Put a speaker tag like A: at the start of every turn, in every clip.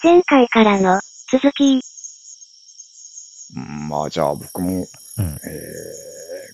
A: 前回からの続き。
B: うんまあじゃあ僕も、
C: うん。
B: えー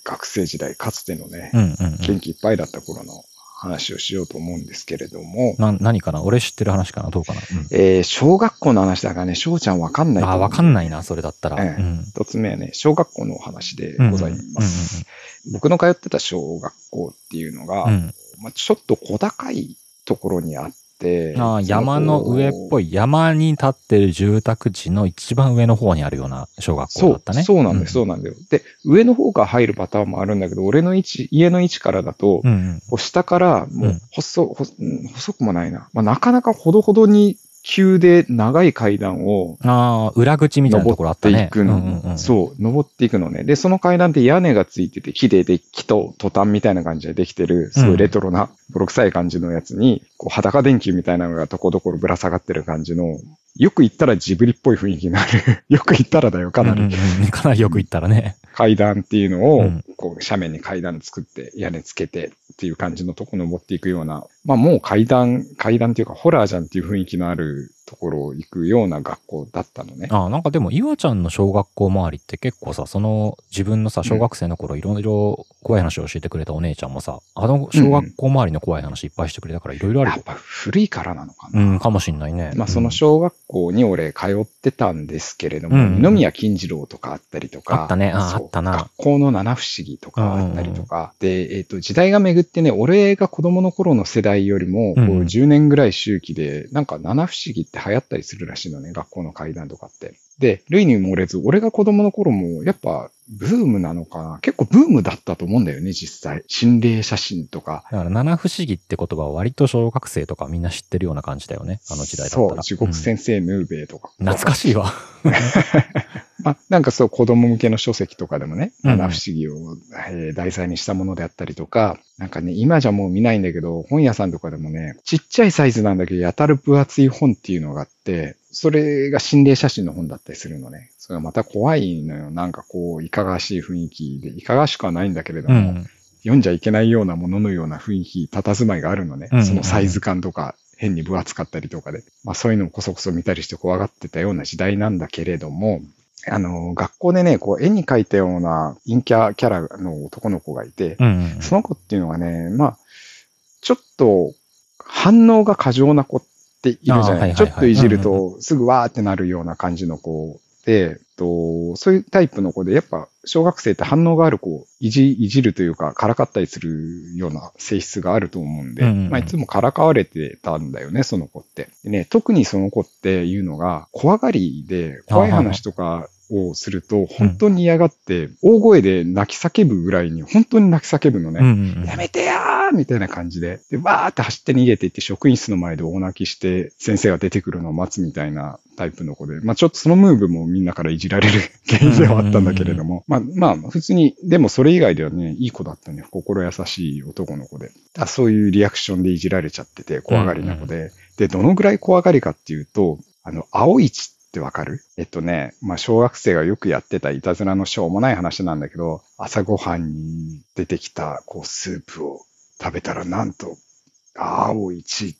B: 学生時代かつてのね、
C: うんうんうん。
B: 元気いっぱいだった頃の話をしようと思うんですけれども、
C: な、何かな？俺知ってる話かな？どうかな、うん
B: えー小学校の話だからね、翔ちゃんわかんないと思
C: あ、
B: う
C: わかんないな、それだったら。
B: ええ
C: うん。
B: 一つ目はね、小学校のお話でございます。
C: う
B: 僕の通ってた小学校っていうのが。
C: うん
B: まあ、ちょっと小高いところにあって、
C: ああ、山の上っぽ
B: い。
C: い、山に立ってる住宅地の一番上の方にあるような小学校
B: そう
C: だったね。
B: そうなんだよ、そうなんだよ。で、上の方から入るパターンもあるんだけど、俺の位置、家の位置からだと、
C: うんうん。
B: 下から、も
C: う
B: うん細、ほうん細くもないな。まあ、なかなかほどほどに急で長い階段を
C: ああ、裏口みたいなところあったね。
B: 登っていくの。そう、登っていくのね。で、その階段って屋根がついてて、木でで、木とトタンみたいな感じでできてる、すごいレトロな、ボロ臭い感じのやつに、こう裸電球みたいなのがとこどころぶら下がってる感じの、よく言ったらジブリっぽい雰囲気になる。よく言ったらだよ、かなり。
C: うんうんうんかなりよく言ったらね。
B: 階段っていうのを、
C: うん。
B: こう、斜面に階段作って、屋根つけてっていう感じのとこ登っていくような、まあもう階段、階段っていうかホラーじゃんっていう雰囲気のあるところを行くような学校だったのね。
C: ああ、なんかでも、岩ちゃんの小学校周りって結構さ、その自分のさ、小学生の頃いろいろ怖い話を教えてくれたお姉ちゃんもさ、あの小学校周りの怖い話いっぱいしてくれたからいろいろあるよ。
B: やっ。ぱ古いからなのかな。
C: うん、かもしんないね。
B: まあその小学校に俺通ってたんですけれども、
C: うん
B: 二宮金次郎とかあったりとか、
C: あったね。ああったな。
B: 学校の七不思議とかあったりとか、で、えっ、と、時代が巡ってね、俺が子供の頃の世代よりも、こう
C: うん。
B: 10年ぐらい周期で、なんか七不思議って流行ったりするらしいのね、学校の階段とかって。で、類に漏れず、俺が子供の頃も、やっぱ、ブームなのかな？結構ブームだったと思うんだよね、実際。心霊写真とか、
C: だから、七不思議って言葉は割と小学生とかみんな知ってるような感じだよね。あの時代だったら。
B: そう、地獄先生ヌーベイとか。
C: うん懐かしいわ。
B: まあ、なんかそう、子供向けの書籍とかでもね、
C: うん
B: 七不思議を、えー題材にしたものであったりとか、なんかね、今じゃもう見ないんだけど、本屋さんとかでもね、ちっちゃいサイズなんだけど、やたる分厚い本っていうのがあって、それが心霊写真の本だったりするのね。それがまた怖いのよ。なんかこう、いかがわしい雰囲気で、いかがわしくはないんだけれども、
C: うん。
B: 読んじゃいけないようなもののような雰囲気、佇まいがあるのね。
C: うんうんうん
B: そのサイズ感とか、変に分厚かったりとかで。まあそういうのをこそこそ見たりして怖がってたような時代なんだけれども、あの、学校でね、こう絵に描いたような陰キャキャラの男の子がいて、
C: うん。
B: その子っていうのがね、まあ、ちょっと反応が過剰な子っているじゃない,、
C: はいはいはい。
B: ちょっといじるとすぐわーってなるような感じの子で、とそういうタイプの子で、やっぱ小学生って反応がある子、いじいじるというか、からかったりするような性質があると思うんで、
C: うんうんうん。
B: まあ、いつもからかわれてたんだよね、その子って。でね、特にその子っていうのが、怖がりで、怖い話とかをすると、本当に嫌がって、大声で泣き叫ぶぐらいに、本当に泣き叫ぶのね。
C: うんうん。
B: やめてやーみたいな感じで。で、わーって走って逃げていって職員室の前で大泣きして先生が出てくるのを待つみたいなタイプの子で。まあちょっとそのムーブもみんなからいじられる原因ではあったんだけれども。まあまあ普通に、でもそれ以外ではね、いい子だったね。心優しい男の子で。あそういうリアクションでいじられちゃってて怖がりな子で。で、どのぐらい怖がりかっていうと、あの、青い血ってわかる？えっとね、まあ、小学生がよくやってたいたずらのしょうもない話なんだけど、朝ごはんに出てきた、こう、スープを食べたら、なんと、青い血、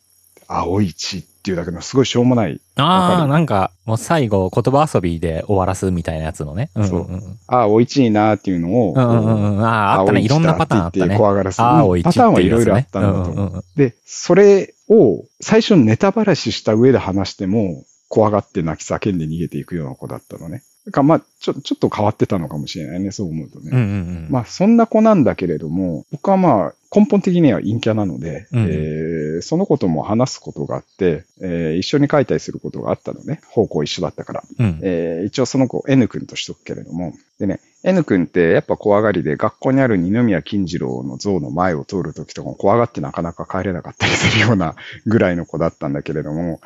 B: 青い血っていうだけのすごいしょうもない、
C: ああ、
B: る？
C: なんか、もう最後、言葉遊びで終わらすみたいなやつのね。うんうん
B: そう
C: うん。
B: ああ、おいちいなっていうのを、
C: うんうんうん。ああ、あったね。いろんなパターンあったね。
B: 怖がらせる
C: ああ、おいち
B: パターンはいろいろあったんだと思う
C: うんうんうん
B: で、それを最初ネタばらしした上で話しても、怖がって泣き叫んで逃げていくような子だったのね。だからまあ、ちょ、ちょっと変わってたのかもしれないね、そう思うとね。
C: うんうんうん。
B: まあ、そんな子なんだけれども、僕はまあ、根本的には陰キャなので、
C: うん
B: えーそのことも話すことがあって、えー一緒に書いたりすることがあったのね。方向一緒だったから。
C: うん。
B: えー一応その子 N 君としとくけれども。でね、N 君ってやっぱ怖がりで、学校にある二宮金次郎の像の前を通るときとかも怖がってなかなか帰れなかったりするようなぐらいの子だったんだけれども、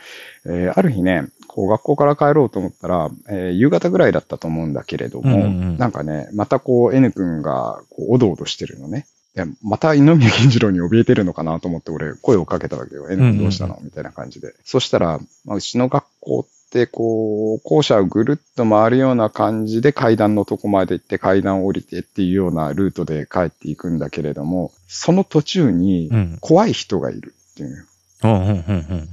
B: えーある日ね、こう学校から帰ろうと思ったら、えー夕方ぐらいだったと思うんだけれども、
C: うんうんうん
B: なんかね、またこう N 君がこうおどおどしてるのね。でまた二宮金次郎に怯えてるのかなと思って俺声をかけたわけよ。N 君どうしたの？みたいな感じで。そしたら、まあ、うちの学校ってこう、校舎をぐるっと回るような感じで階段のとこまで行って階段を降りてっていうようなルートで帰っていくんだけれども、その途中に
C: うん。
B: 怖い人がいるっていう。
C: うんうんうんうんう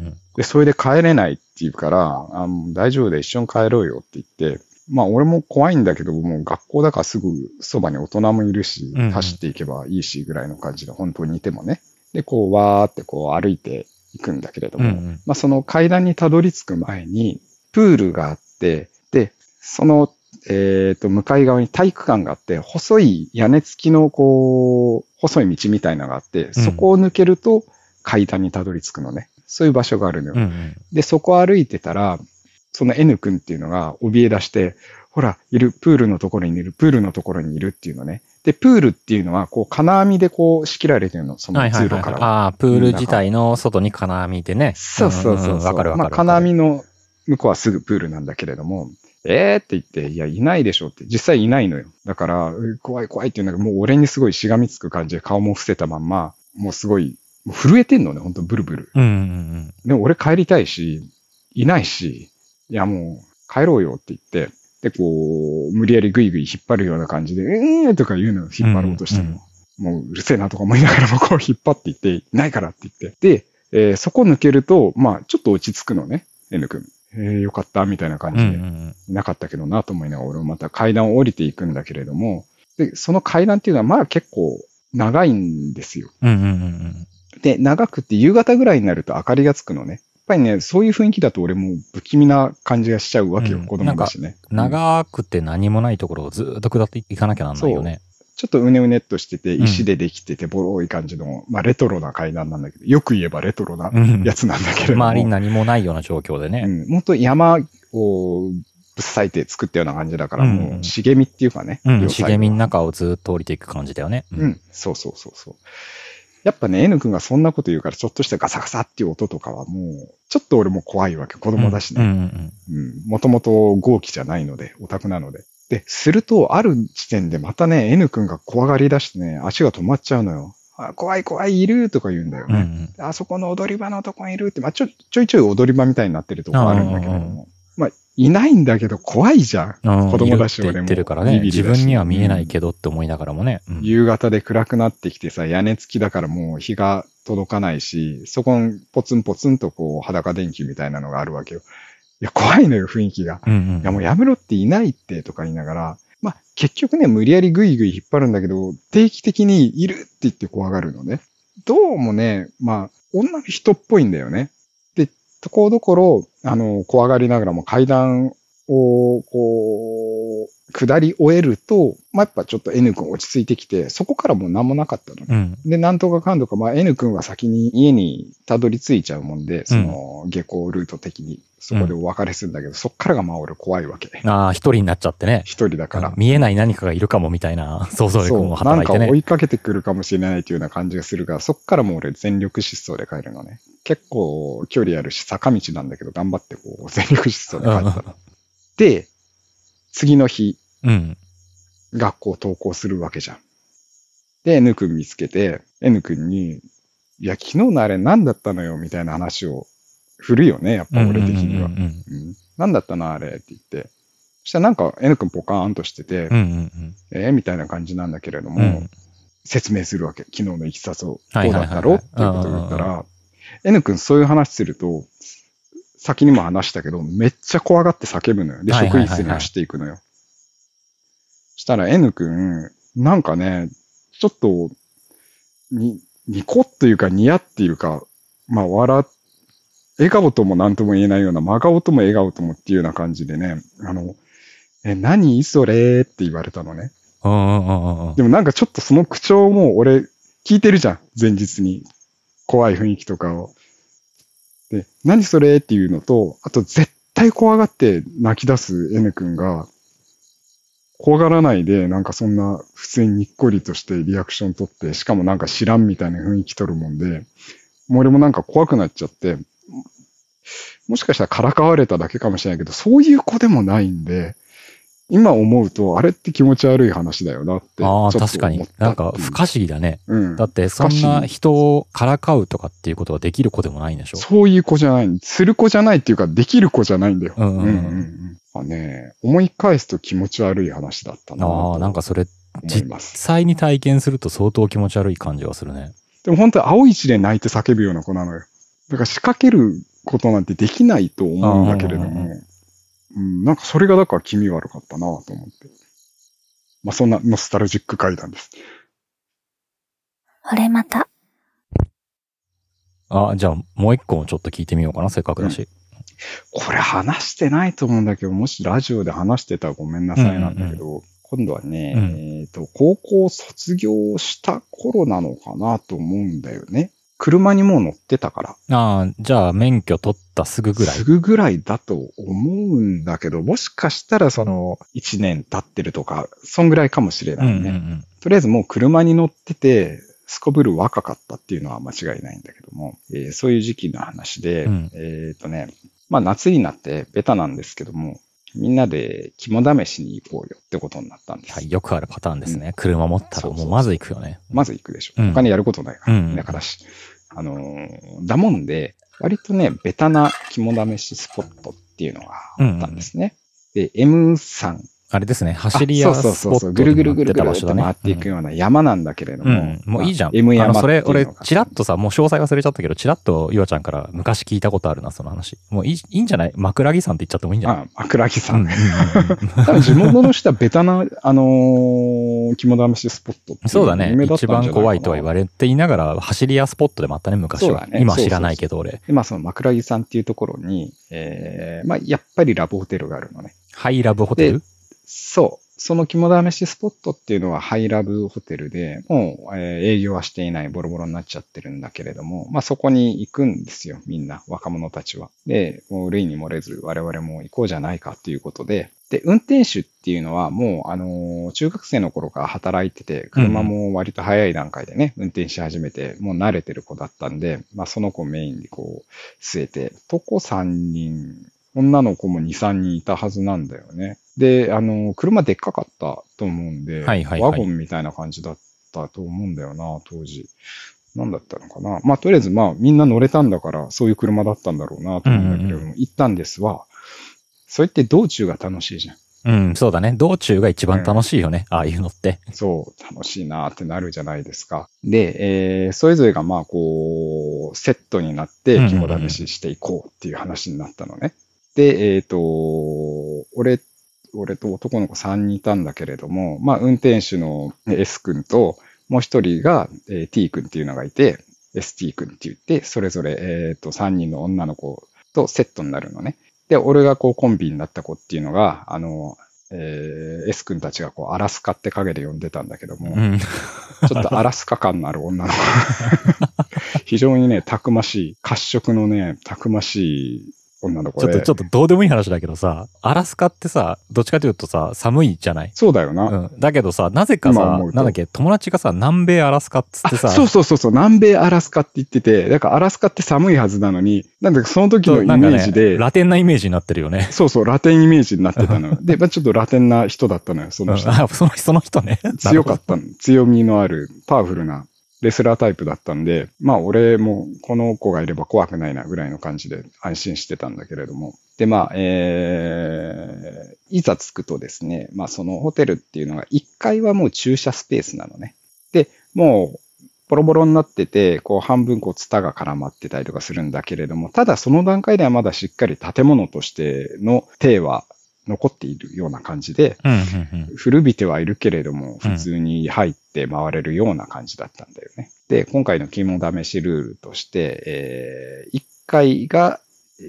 C: ん。
B: で、それで帰れないって言うから、あ大丈夫で一緒に帰ろうよって言って、まあ俺も怖いんだけど、もう学校だからすぐそばに大人もいるし走っていけばいいしぐらいの感じで、本当にいてもね。で、こう、わーってこう歩いていくんだけれども、
C: うんうん
B: まあその階段にたどり着く前に、プールがあって、で、その、えっ、と、向かい側に体育館があって、細い屋根付きの、こう、細い道みたいなのがあって、そこを抜けると階段にたどり着くのね。そういう場所があるのよ。
C: うんうん。
B: で、そこ歩いてたら、その N 君っていうのが怯え出して、ほら、いる、プールのところにいる、プールのところにいるっていうのね。で、プールっていうのは、こう、金網でこう、仕切られてるの、その
C: はいはいはいはい。
B: 通路からは。
C: ああ、プール自体の外に金網でね。
B: そうそうそうそう。
C: んんんわかるわかる。
B: まあ、金網の向こうはすぐプールなんだけれども、えーって言って、いや、いないでしょって。実際いないのよ。だから、う怖い怖いって言うんだけど、もう俺にすごいしがみつく感じで顔も伏せたまんま、もうすごい、震えてんのね、ほんとブルブル。
C: うんうんうん
B: でも俺帰りたいし、いないし、いやもう帰ろうよって言って、で、こう、無理やりグイグイ引っ張るような感じで、えーとか言うのよ、引っ張ろうとしても。もううるせえなとか思いながらもこう引っ張っていって、いないからって言って。で、えーそこ抜けると、まあちょっと落ち着くのね、N 君。えーよかった、みたいな感じで。なかったけどなと思いながら俺もまた階段を降りていくんだけれども、で、その階段っていうのはまあ結構長いんですよ。で、長くって夕方ぐらいになると明かりがつくのね。やっぱりね、そういう雰囲気だと俺もう不気味な感じがしちゃうわけよ、
C: うん
B: 子供だしね。うん
C: 長くて何もないところをずーっと下っていかなきゃなんないよね。
B: ちょっとうねうねっとしてて、
C: うん
B: 石でできてて、ボロい感じの、まあレトロな階段なんだけど、よく言えばレトロな
C: うん。
B: やつなんだけれども。
C: 周りに何もないような状況でね。
B: うん、本当山をぶっ裂いて作ったような感じだから、
C: うん
B: もう茂みっていうかね。
C: うん。茂みの中をずーっと降りていく感じだよね。
B: う。ん、そうそうそうそう。やっぱね、N 君がそんなこと言うから、ちょっとしたガサガサっていう音とかはもう、ちょっと俺も怖いわけ。子供だしね。
C: うん。
B: もともと豪気じゃないので、オタクなので。で、すると、ある時点でまたね、N 君が怖がり出してね、足が止まっちゃうのよ。あ怖い怖い、いるとか言うんだよ
C: うんう
B: ね。
C: ん。
B: あそこの踊り場のとこにいるって、まあちょ、ちょいちょい踊り場みたいになってるとこあるんだけれども。まあ、いないんだけど怖いじゃん。
C: うん
B: 子供だし
C: いるって言ってるからね。自分には見えないけどって思いながらもね。うん
B: 夕方で暗くなってきてさ、屋根付きだからもう日が届かないし、そこにポツンポツンとこう裸電球みたいなのがあるわけよ。いや、怖いのよ、雰囲気が。
C: うんうん。
B: いや、もうやめろっていないってとか言いながら、まあ、結局ね、無理やりグイグイ引っ張るんだけど、定期的にいるって言って怖がるのね。どうもね、まあ、女の人っぽいんだよね。で、ところどころ、あの、怖がりながらも階段を、こう、下り終えると、まあ、やっぱちょっと N 君落ち着いてきて、そこからもう何もなかったのね。
C: うん。
B: で、なんとかかんとか、まあ、N 君は先に家にたどり着いちゃうもんで、その、下校ルート的に、そこでお別れするんだけど、そっからがまあ俺怖いわけ。
C: ああ、一人になっちゃってね。
B: 一人だから。
C: 見えない何かがいるかもみたいな 想像力も
B: なん
C: 働いてね。
B: か追いかけてくるかもしれないというような感じがするが、そっからもう俺全力疾走で帰るのね。結構距離あるし坂道なんだけど、頑張ってこう全力疾走で帰ったの。で、次の日、
C: うん。
B: 学校登校するわけじゃん。で、N 君見つけて、N 君に、いや、昨日のあれ何だったのよみたいな話を振るよね、やっぱ俺的には。
C: うん
B: だったのあれって言って。そしたらなんか N 君ポカーンとしてて、えーみたいな感じなんだけれども、
C: うん
B: 説明するわけ。昨日のいきさつを。こうだったろ？っていうことを言ったら、N 君そういう話すると、先にも話したけど、めっちゃ怖がって叫ぶのよ。で、職員室に走っていくのよ。したら N 君、なんかね、ちょっと、に、ニコッというかニヤっていうか、まあ笑っ、笑顔とも何とも言えないような、真顔とも笑顔ともっていうような感じでね、あの、え、何それって言われたのね。
C: うんうんうんうん
B: でもなんかちょっとその口調も俺聞いてるじゃん。前日に。怖い雰囲気とかを。で、何それっていうのと、あと絶対怖がって泣き出す N 君が、怖がらないで、なんかそんな普通ににっこりとしてリアクション取って、しかもなんか知らんみたいな雰囲気取るもんで、もう俺もなんか怖くなっちゃって、もしかしたらからかわれただけかもしれないけど、そういう子でもないんで、今思うと、あれって気持ち悪い話だよなって。
C: ああ、確かになんか不可思議だね。
B: うん
C: だ。ってそんな人をからかうとかっていうことができる子でもないんでしょ？
B: そういう子じゃない。する子じゃないっていうか、できる子じゃないんだよ。
C: うんうんうん
B: うんあね、思い返すと気持ち悪い話だったな
C: ああ、
B: と
C: なんかそれ実。際に体験すると相当気持ち悪い感じはするね。
B: でも本当に青い血で泣いて叫ぶような子なのよ。だから仕掛けることなんてできないと思うんだけれど
C: うんうん
B: も、うん、なんかそれがだから気味悪かったなと思って。まあそんなノスタルジック階段です。
A: 俺また。
C: あ、じゃあもう一個もちょっと聞いてみようかな、せっかくだし。
B: これ話してないと思うんだけど、もしラジオで話してたらごめんなさいなんだけど、今度はね、
C: うん
B: えっ、と、高校卒業した頃なのかなと思うんだよね。車にもう乗ってたから。
C: ああ、じゃあ免許取ったすぐぐらい
B: す。ぐぐらいだと思うんだけど、もしかしたらその1年経ってるとか、そんぐらいかもしれないね。
C: うんうんうん。
B: とりあえずもう車に乗ってて、すこぶる若かったっていうのは間違いないんだけども、えーそういう時期の話で、
C: うん
B: えっ、とね、まあ夏になってベタなんですけども、みんなで肝試しに行こうよってことになったんです。
C: はい、よくあるパターンですね。車持ったらもうまず行くよね。
B: まず行くでしょ。
C: うん
B: 他にやることないから。
C: うん
B: だからし、あのーだもんで、割とね、ベタな肝試しスポットっていうのがあったんですね。で、M3。
C: あれですね、走り屋スポット。
B: ぐるぐるぐるぐる。回っていくような山なんだけれども。
C: うん、もういいじゃん。
B: まあ M
C: あの、
B: 山
C: それ、俺、チラッ
B: と。
C: とさ、もう詳細忘れちゃったけど、チラッとゆわちゃんから昔聞いたことあるな、その話。もういい、いいんじゃない？枕木さんって言っちゃってもいいんじゃない？
B: あ、枕木さ
C: うん
B: ん。
C: うん
B: 多分地元の人はベタな、あのー肝試しスポットって
C: そうだね一番怖いとは言われていながら、走り屋スポットでもあったね、昔は。
B: ね
C: 今知らないけど、俺。
B: で、まあその枕木さんっていうところに、えー、まあやっぱりラブホテルがあるのね。
C: ハイラブホテル？
B: そう。その肝試しスポットっていうのはハイラブホテルで、もう、え営業はしていないボロボロになっちゃってるんだけれども、まあそこに行くんですよ、みんな、若者たちは。で、もう類に漏れず我々も行こうじゃないかっていうことで、で、運転手っていうのはもう、あの中学生の頃から働いてて、車も割と早い段階でね、運転し始めて、もう慣れてる子だったんで、まあその子メインにこう、据えて、男3人、女の子も2、3人いたはずなんだよね。で、あの、車でっかかったと思うんで、
C: はいはいはい
B: ワゴンみたいな感じだったと思うんだよな、当時。何だったのかな。まあ、とりあえず、まあ、みんな乗れたんだから、そういう車だったんだろうなと思うんだけれども、
C: うんうん
B: 行ったんですわ。それって道中が楽しいじゃん。
C: うん、そうだね。道中が一番楽しいよね。ああいうのって。
B: そう、楽しいなってなるじゃないですか。で、えー、それぞれがまあこう、セットになって
C: うんうんうん
B: 肝試ししていこうっていう話になったのね。で、えっ、と、俺、俺と男の子3人いたんだけれども、まあ運転手の S 君と、もう一人が、えー T 君っていうのがいて、ST 君って言って、それぞれ、えっ、と、3人の女の子とセットになるのね。で、俺がこうコンビになった子っていうのが、あの、えー S 君たちがこう、アラスカって影で呼んでたんだけども、
C: うん。
B: ちょっとアラスカ感のある女の子。非常にね、たくましい、褐色のね、たくましい女の。
C: ちょっと、ちょっとどうでもいい話だけどさ、アラスカってさ、どっちかというとさ、寒いじゃない？
B: そうだよな。
C: うん。だけどさ、なぜかさなんだっけ、友達がさ、南米アラスカっつってさ、
B: あそうそうそうそう、南米アラスカって言ってて、だからアラスカって寒いはずなのに、なんだかその時のイメージで、
C: ラテンなイメージになってるよね。
B: そうそう、ラテンイメージになってたのよ。で、まあ、ちょっとラテンな人だったのよ、そ
C: うん
B: の人。
C: あ、そのその人ね。
B: 強かったの。強みのある、パワフルなレスラータイプだったんで、まあ俺もこの子がいれば怖くないなぐらいの感じで安心してたんだけれども。で、まあ、えー、いざ着くとですね、まあそのホテルっていうのが1階はもう駐車スペースなのね。で、もう、ボロボロになってて、こう半分こうツタが絡まってたりとかするんだけれども、ただその段階ではまだしっかり建物としての体は残っているような感じで。古びてはいるけれども、
C: うん
B: 普通に入って回れるような感じだったんだよね。で、今回の肝試しルールとして、えー1階が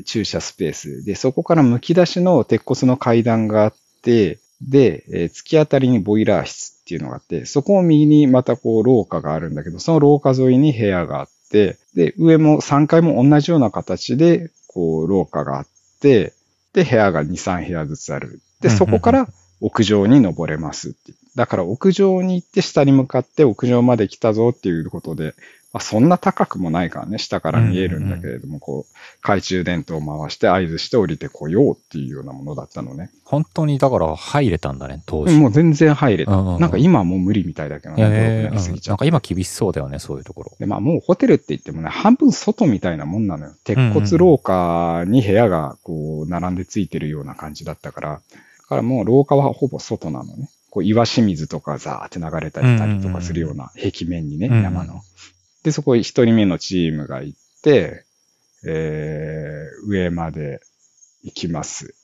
B: 駐車スペースで、そこから剥き出しの鉄骨の階段があって、で、えー突き当たりにボイラー室っていうのがあって、そこを右にまたこう廊下があるんだけど、その廊下沿いに部屋があって、で、上も3階も同じような形で、こう廊下があって、で、部屋が2、3部屋ずつある。で、そこから屋上に登れますって。だから屋上に行って下に向かって屋上まで来たぞっていうことで、まあ、そんな高くもないからね、下から見えるんだけれども、こう、懐中電灯を回して合図して降りてこようっていうようなものだったのね。
C: 本当にだから入れたんだね、当時。
B: もう全然入れた。
C: うんうんうん
B: なんか今はもう無理みたいだけどね、なりすぎちゃ
C: なんか今厳しそうだよね、そういうところ。
B: で、まあもうホテルって言ってもね、半分外みたいなもんなのよ。鉄骨廊下に部屋がこう、並んでついてるような感じだったから、だからもう廊下はほぼ外なのね。こう、岩清水とかザーって流れたりしたりとかするような壁面にね、
C: うんうん
B: 山の。で、そこ一人目のチームが行って、えー、上まで行きます。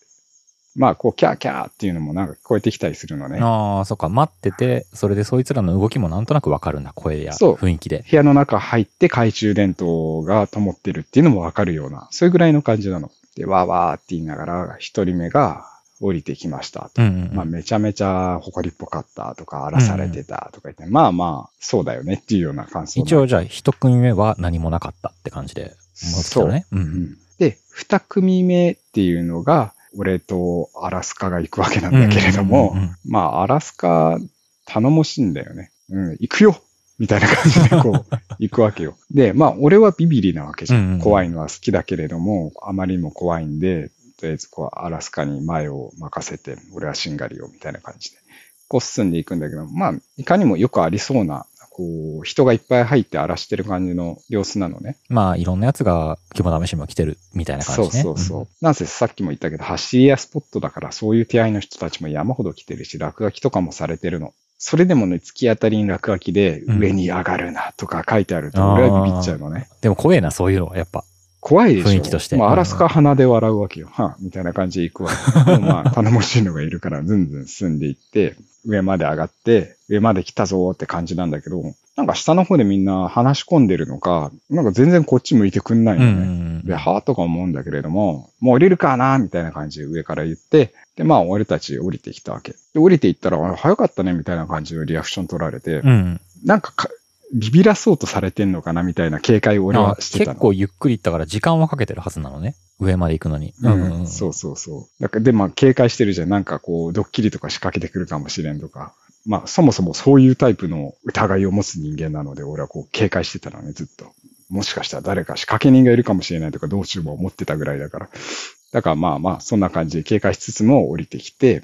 B: まあ、こう、キャーキャーっていうのもなんか聞こえてきたりするのね。
C: ああ、そっか。待ってて、それでそいつらの動きもなんとなくわかるんだ。声や雰囲気で。
B: 部屋の中入って懐中電灯が灯ってるっていうのもわかるような、そういうぐらいの感じなの。で、わーわーって言いながら、一人目が降りてきましたと。
C: うんうんうん。
B: まあ、めちゃめちゃ埃っぽかったとか、荒らされてたとか言って、まあまあ、そうだよねっていうような感想。
C: 一応じゃあ、一組目は何もなかったって感じで。思ってたのね。う。
B: うんんで、二組目っていうのが、俺とアラスカが行くわけなんだけれども
C: うんうんうんうん、
B: まあ、アラスカ頼もしいんだよね。うん、行くよみたいな感じでこう、行くわけよ。で、まあ、俺はビビリなわけじゃん。
C: うんうん
B: 怖いのは好きだけれども、あまりにも怖いんで、とりあえずこう、アラスカに前を任せて、俺はしんがりよ、みたいな感じで。こう進んでいくんだけど、まあ、いかにもよくありそうな、こう、人がいっぱい入って荒らしてる感じの様子なのね。
C: まあ、いろんなやつが肝試しも来てるみたいな感じね。
B: そうそうそう。なんせさっきも言ったけど、走り屋スポットだから、そういう手合いの人たちも山ほど来てるし、落書きとかもされてるの。それでもね、突き当たりに落書きで、
C: うん
B: 上に上がるなとか書いてあると、俺はビビっちゃうのね。
C: でも怖えな、そういうのは、やっぱ。
B: 怖いでしょ。
C: 雰囲気として
B: まあ、アラスカ鼻で笑うわけよ。はあ、みたいな感じで行くわけ。まあ、頼もしいのがいるから、ずんずん進んでいって、上まで上がって、上まで来たぞって感じなんだけど、なんか下の方でみんな話し込んでるのか、なんか全然こっち向いてくんない
C: うん
B: のね。
C: うん
B: で、はぁとか思うんだけれども、もう降りるかな？みたいな感じで上から言って、で、まあ、俺たち降りてきたわけ。で、降りていったら、あ早かったねみたいな感じのリアクション取られて、
C: うん。うん。
B: なんかかビビらそうとされてんのかなみたいな警戒を俺
C: あ
B: はしてたの。
C: 結構ゆっくり行ったから時間はかけてるはずなのね。上まで行くのに。
B: うん、そうそうそう。だからで、まあ、警戒してるじゃん。なんかこう、ドッキリとか仕掛けてくるかもしれんとか。まあ、そもそもそういうタイプの疑いを持つ人間なので、俺はこう、警戒してたのね、ずっと。もしかしたら誰か仕掛け人がいるかもしれないとか、どうしようも思ってたぐらいだから。だからまあまあ、そんな感じで警戒しつつも降りてきて、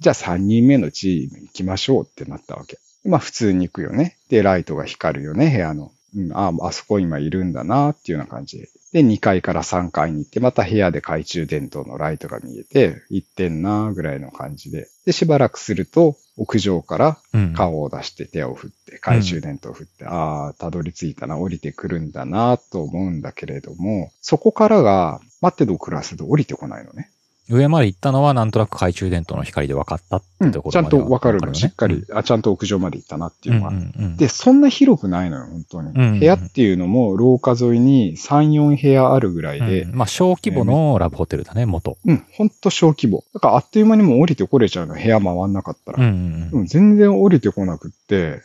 B: じゃあ3人目のチーム行きましょうってなったわけ。まあ普通に行くよね。で、ライトが光るよね、部屋の。うん、ああ、あそこ今いるんだなっていうような感じで。で、2階から3階に行って、また部屋で懐中電灯のライトが見えて、行ってんなぐらいの感じで。で、しばらくすると、屋上から
C: うん。
B: 顔を出して手を振って、懐中電灯を振って、ああ、たどり着いたな、降りてくるんだなと思うんだけれども、そこからが、待ってど暮らすと降りてこないのね。
C: 上まで行ったのはなんとなく懐中電灯の光で分かったっ
B: うん、
C: てとこ
B: ちゃん
C: ろまでは
B: とわかるの、
C: よね
B: しっかり、あ、ちゃんと屋上まで行ったなっていうのが。
C: うんうんうん
B: で、そんな広くないのよ、本当に。
C: うんうん
B: 部屋っていうのも、廊下沿いに3、4部屋あるぐらいで、
C: うんまあ、小規模のラブホテルだね、元。
B: うん、ほんと小規模。だからあっという間にもう降りてこれちゃうの、部屋回んなかったら。
C: うんうん
B: うん全然降りてこなくって、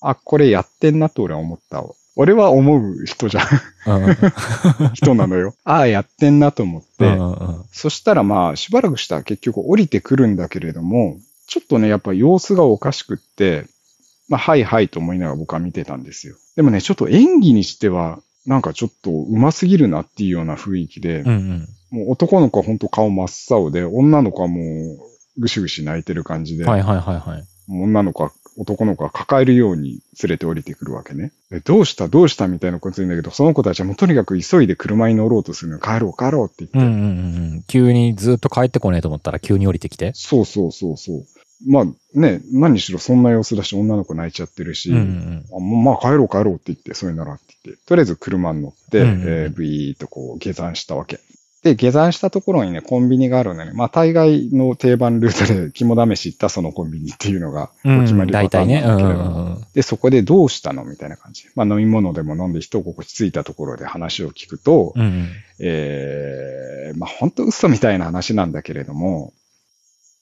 B: あ、これやってんなと俺は思ったわ。俺は思う人じゃん、人なのよ。ああ、やってんなと思って、そしたらまあ、しばらくしたら結局降りてくるんだけれども、ちょっとね、やっぱ様子がおかしくって、まあ、はいはいと思いながら僕は見てたんですよ。でもね、ちょっと演技にしては、なんかちょっと上手すぎるなっていうような雰囲気で、
C: うんうん
B: もう男の子は本当顔真っ青で、女の子はもうぐしぐし泣いてる感じで、
C: はいはいはいはい。
B: 女の子は、男の子は抱えるように連れて降りてくるわけね。でどうしたどうしたみたいなこと言うんだけど、その子たちはもうとにかく急いで車に乗ろうとするの。帰ろう帰ろうって言って。
C: うんうんうんうん。急にずっと帰ってこねえと思ったら急に降りてきて。
B: そうそうそうそう。まあね、何しろそんな様子だし、女の子泣いちゃってるし、
C: うんうん
B: あまあ帰ろう帰ろうって言って、それならって言って、とりあえず車に乗って、
C: うんうんうん
B: えー、ビーっとこう下山したわけ。で、下山したところにね、コンビニがあるのね。まあ、大概の定番ルートで肝試し行ったそのコンビニっていうのが、
C: うん。
B: お決まりパターン
C: 大体ね。うん
B: だけれども、
C: うんうん
B: で、そこでどうしたの？みたいな感じ。まあ、飲み物でも飲んで人心地ついたところで話を聞くと、
C: うんうん。
B: えー、まあ、本当嘘みたいな話なんだけれども、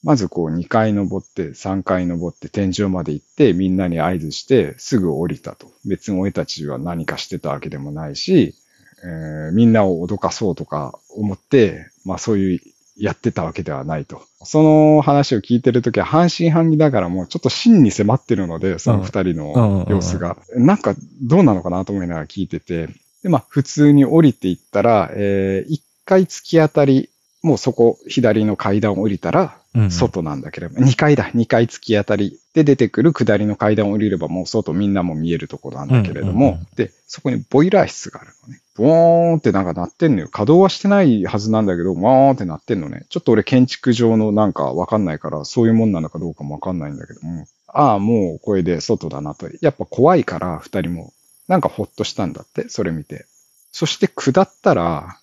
B: まずこう2階登って3階登って天井まで行ってみんなに合図してすぐ降りたと。別に俺たちは何かしてたわけでもないし、えーみんなを脅かそうとか思って、まあそういうやってたわけではないと。その話を聞いてるときは半信半疑だからもうちょっと真に迫ってるので、その二人の様子が。なんかどうなのかなと思いながら聞いてて。で、まあ普通に降りていったら、えー一回突き当たり、もうそこ左の階段を降りたら。外なんだけれども、2階だ、2階突き当たりで出てくる下りの階段を降りればもう外みんなも見えるところなんだけれども、
C: うんうんうん
B: で、そこにボイラー室があるのね。ボーンってなんか鳴ってんのよ。稼働はしてないはずなんだけど、ワーンって鳴ってんのね。ちょっと俺建築上のなんかわかんないから、そういうもんなのかどうかもわかんないんだけども、ああ、もうこれで外だなと。やっぱ怖いから、二人も。なんかほっとしたんだって、それ見て。そして下ったら、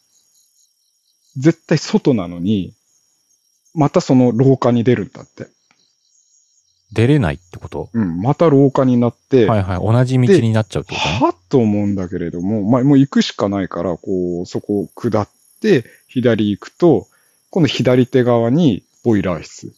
B: 絶対外なのに、またその廊下に出るんだって。
C: 出れないってこと？
B: うん、また廊下になって、
C: はいはい。同じ道になっちゃうってこと？ね。
B: はっと思うんだけれども、まあ、もう行くしかないから、こう、そこを下って、左行くと、今度左手側にボイラー室。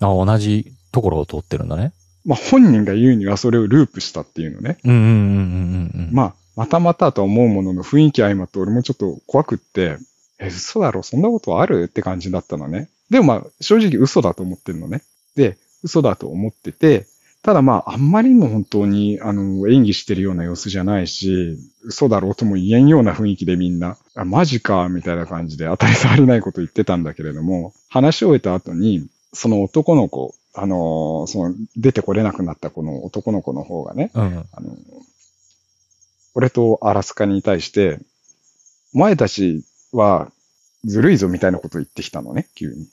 C: あ、同じところを通ってるんだね。
B: まあ、本人が言うにはそれをループしたっていうのね。
C: うんうんうんうんうんうん。
B: まあ、またまたとは思うものの雰囲気相まって俺もちょっと怖くって、え、嘘だろそんなことある？って感じだったのね。でもまあ、正直嘘だと思ってるのね。で、嘘だと思ってて、ただまあ、あんまりにも本当に、あの、演技してるような様子じゃないし、嘘だろうとも言えんような雰囲気でみんな、あ、マジか、みたいな感じで当たり障りないこと言ってたんだけれども、話し終えた後に、その男の子、あの、その、出てこれなくなったこの男の子の方がね、
C: うん。
B: あの、俺とアラスカに対して、お前たちはずるいぞみたいなことを言ってきたのね、急に。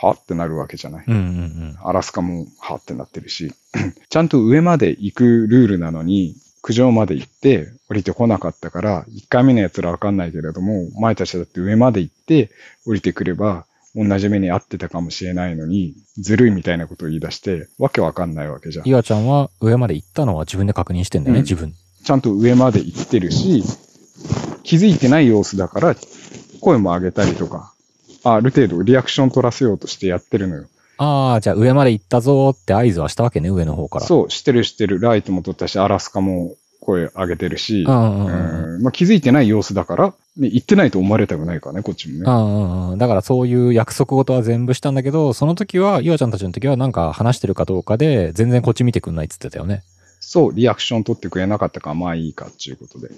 B: はってなるわけじゃない。
C: うんうんうん。
B: アラスカもはってなってるし、ちゃんと上まで行くルールなのに、苦情まで行って降りてこなかったから、1回目のやつらわかんないけれども、お前たちだって上まで行って降りてくれば、同じ目に遭ってたかもしれないのに、ずるいみたいなことを言い出して、わけわかんないわけじゃん。
C: 岩ちゃんは上まで行ったのは自分で確認してんだよね、
B: うん
C: 自分。
B: ちゃんと上まで行ってるし、気づいてない様子だから、声も上げたりとか、ある程度リアクション取らせようとしてやってるのよ。
C: ああ、じゃあ上まで行ったぞーって合図はしたわけね、上の方から。
B: そう、してるしてる。ライトも取ったし、アラスカも声上げてるし、
C: うん
B: まあ、気づいてない様子だから、ね、言ってないと思われたくないからね、こっちもね。
C: うんうんうん。だからそういう約束事は全部したんだけど、その時は、岩ちゃんたちの時はなんか話してるかどうかで、全然こっち見てくんないっつってたよね。
B: そう、リアクション取ってくれなかったから、まあいいかっていうことで、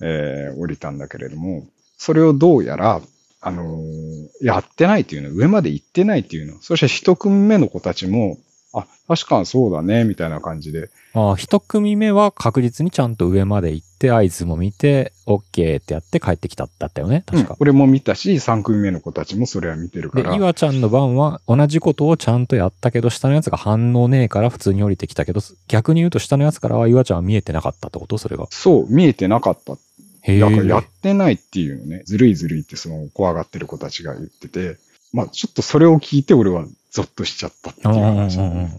B: えー降りたんだけれども、それをどうやら、あのーやってないっていうの、上まで行ってないっていうの。そして一組目の子たちも、あ、確かにそうだね、みたいな感じで。
C: ああ、一組目は確実にちゃんと上まで行って、合図も見て、OK ってやって帰ってきたってあったよね、確か。
B: うん俺も見たし、三組目の子たちもそれは見てるか
C: で、
B: ら。
C: 岩ちゃんの番は同じことをちゃんとやったけど、下のやつが反応ねえから普通に降りてきたけど、逆に言うと下のやつからは岩ちゃんは見えてなかったってことそれが。
B: そう、見えてなかった。
C: へえ。
B: だからやってないっていうのね、ずるいずるいってその怖がってる子たちが言ってて、まあちょっとそれを聞いて俺はゾッとしちゃったっていう話、
C: うんうん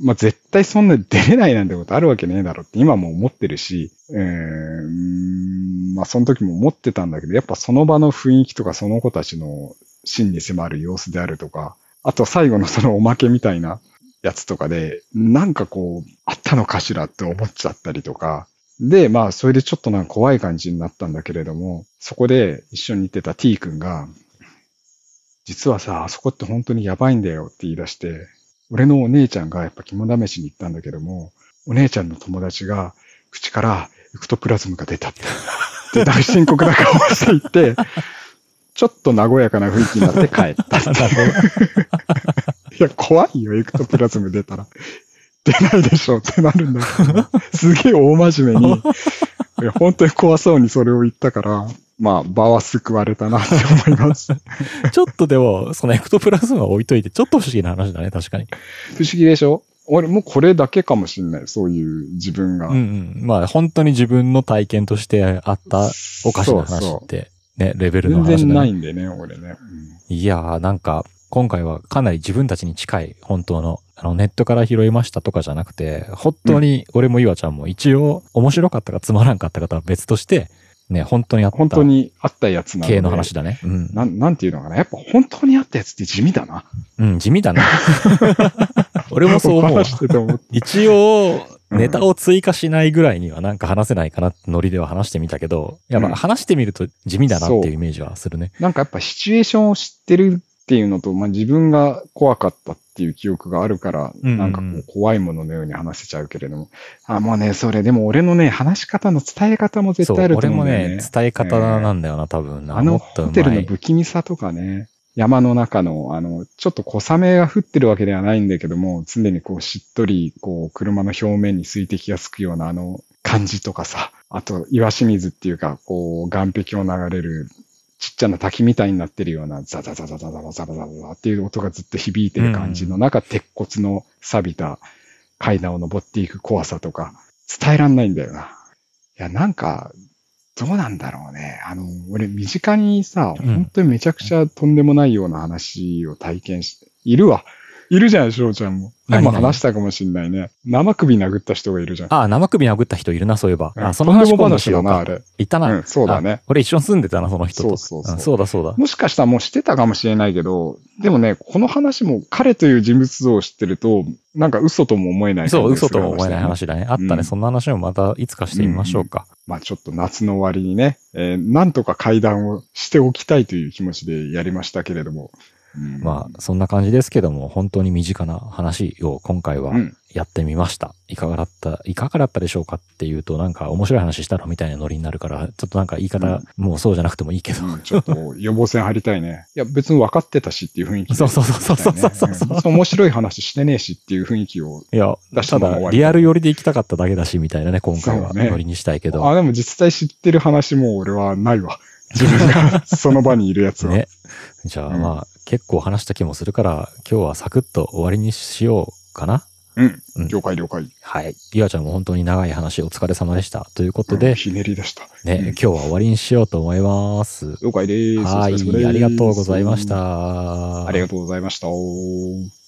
B: まあ絶対そんな出れないなんてことあるわけねえだろって今も思ってるし、えーうーんまあその時も思ってたんだけど、やっぱその場の雰囲気とかその子たちの真に迫る様子であるとか、あと最後のそのおまけみたいなやつとかで、なんかこう、あったのかしらって思っちゃったりとか、で、まあ、それでちょっとなんか怖い感じになったんだけれども、そこで一緒に行ってた T 君が、実はさ、あそこって本当にやばいんだよって言い出して、俺のお姉ちゃんがやっぱ肝試しに行ったんだけども、お姉ちゃんの友達が口からエクトプラズムが出たって。で、大深刻な顔をしていって、ちょっと和やかな雰囲気になって帰ったってい や、怖いよ、エクトプラズム出たら。出ないでしょってなるんだけど、すげえ大真面目に、本当に怖そうにそれを言ったから、まあ、場は救われたなって思います。
C: ちょっとでも、そのエクトプラズムは置いといて、ちょっと不思議な話だね、確かに。
B: 不思議でしょ？俺もうこれだけかもしんない。そういう自分が。
C: うんうん。まあ、本当に自分の体験としてあったおかしな話って、ね、レベルの
B: 全
C: 話だ、ね。
B: 然ないんでね、俺ね。
C: いやー、なんか、今回はかなり自分たちに近い、本当の、あの、ネットから拾いましたとかじゃなくて、本当に、俺も岩ちゃんも一応、面白かったかつまらんかったかとは別として、ね、本当にあった
B: 本当にあったやつな。
C: 系の話だね。うん。
B: なん、なんていうのかな？やっぱ本当にあったやつって地味だな。
C: うん、地味だな。俺もそう思う。一応、ネタを追加しないぐらいにはなんか話せないかなってノリでは話してみたけど、やっぱ
B: うん
C: 話してみると地味だなっていうイメージはするね。
B: なんかやっぱシチュエーションを知ってるっていうのと、まあ、自分が怖かったっていう記憶があるから、なんかこう怖いもののように話せちゃうけれども。あ、もうね、それでも俺のね、話し方の伝え方も絶対あると
C: 俺も
B: 思うんだよね。
C: ね、伝え方なんだよな、多分な。
B: あのホテルの不気味さとかね、山の中の、あの、ちょっと小雨が降ってるわけではないんだけども、常にこうしっとり、こう、車の表面に水滴がつくようなあの感じとかさ、あと、岩清水っていうか、こう、岸壁を流れる、ちっちゃな滝みたいになってるような、ザザザザザザザザザザザっていう音がずっと響いてる感じの中、鉄骨の錆びた階段を登っていく怖さとか、伝えらんないんだよな。いや、なんか、どうなんだろうね。あの、俺、身近にさ、
C: うん
B: 本当にめちゃくちゃとんでもないような話を体験して、いるわ。いるじゃん、翔ちゃんも。
C: 何
B: 今話したかもしんないね。生首殴った人がいるじゃん。
C: あ、生首殴った人いるな、そういえば。
B: うん
C: あ、その話
B: も
C: 今度しよう
B: あ
C: か。
B: れ。
C: いたな。
B: うん、そうだね。
C: あ。俺一緒に住んでたな、その人と。
B: そうそうそうん
C: そうだそうだ。
B: もしかしたらもうしてたかもしれないけど、でもね、この話も彼という人物像を知ってると、なんか嘘とも思えない
C: そう、嘘とも思えない話だね。あったね。
B: うん
C: そんな話もまたいつかしてみましょうか。
B: まあちょっと夏の終わりにね、えーなんとか会談をしておきたいという気持ちでやりましたけれども。うん
C: まあ、そんな感じですけども、本当に身近な話を今回は
B: うん
C: やってみました。いかがだった、いかがだったでしょうかっていうと、なんか面白い話したのみたいなノリになるから、ちょっとなんか言い方、もうそうじゃなくてもいいけど。
B: うんちょっと予防線張りたいね。いや、別に分かってたしっていう雰囲気で
C: そうそうそうそうそうそうそう
B: 面白い話してねえしっていう雰囲気を。
C: いや、
B: 出した
C: ただ、リアル寄りで行きたかっただけだし、みたいなね、今回はノリにしたいけど。
B: あ、でも実際知ってる話も俺はないわ。自分が その場にいるやつは。
C: ね。じゃあ
B: うん
C: まあ、結構話した気もするから、今日はサクッと終わりにしようかな。
B: うん
C: うん。
B: 了解了解。
C: はい。ゆあちゃんも本当に長い話お疲れ様でした。ということで、
B: うんひねりでした。
C: ね、
B: うん
C: 今日は終わりにしようと思います。
B: 了解です。
C: はい。ありがとうございまし。た。
B: ありがとうございました。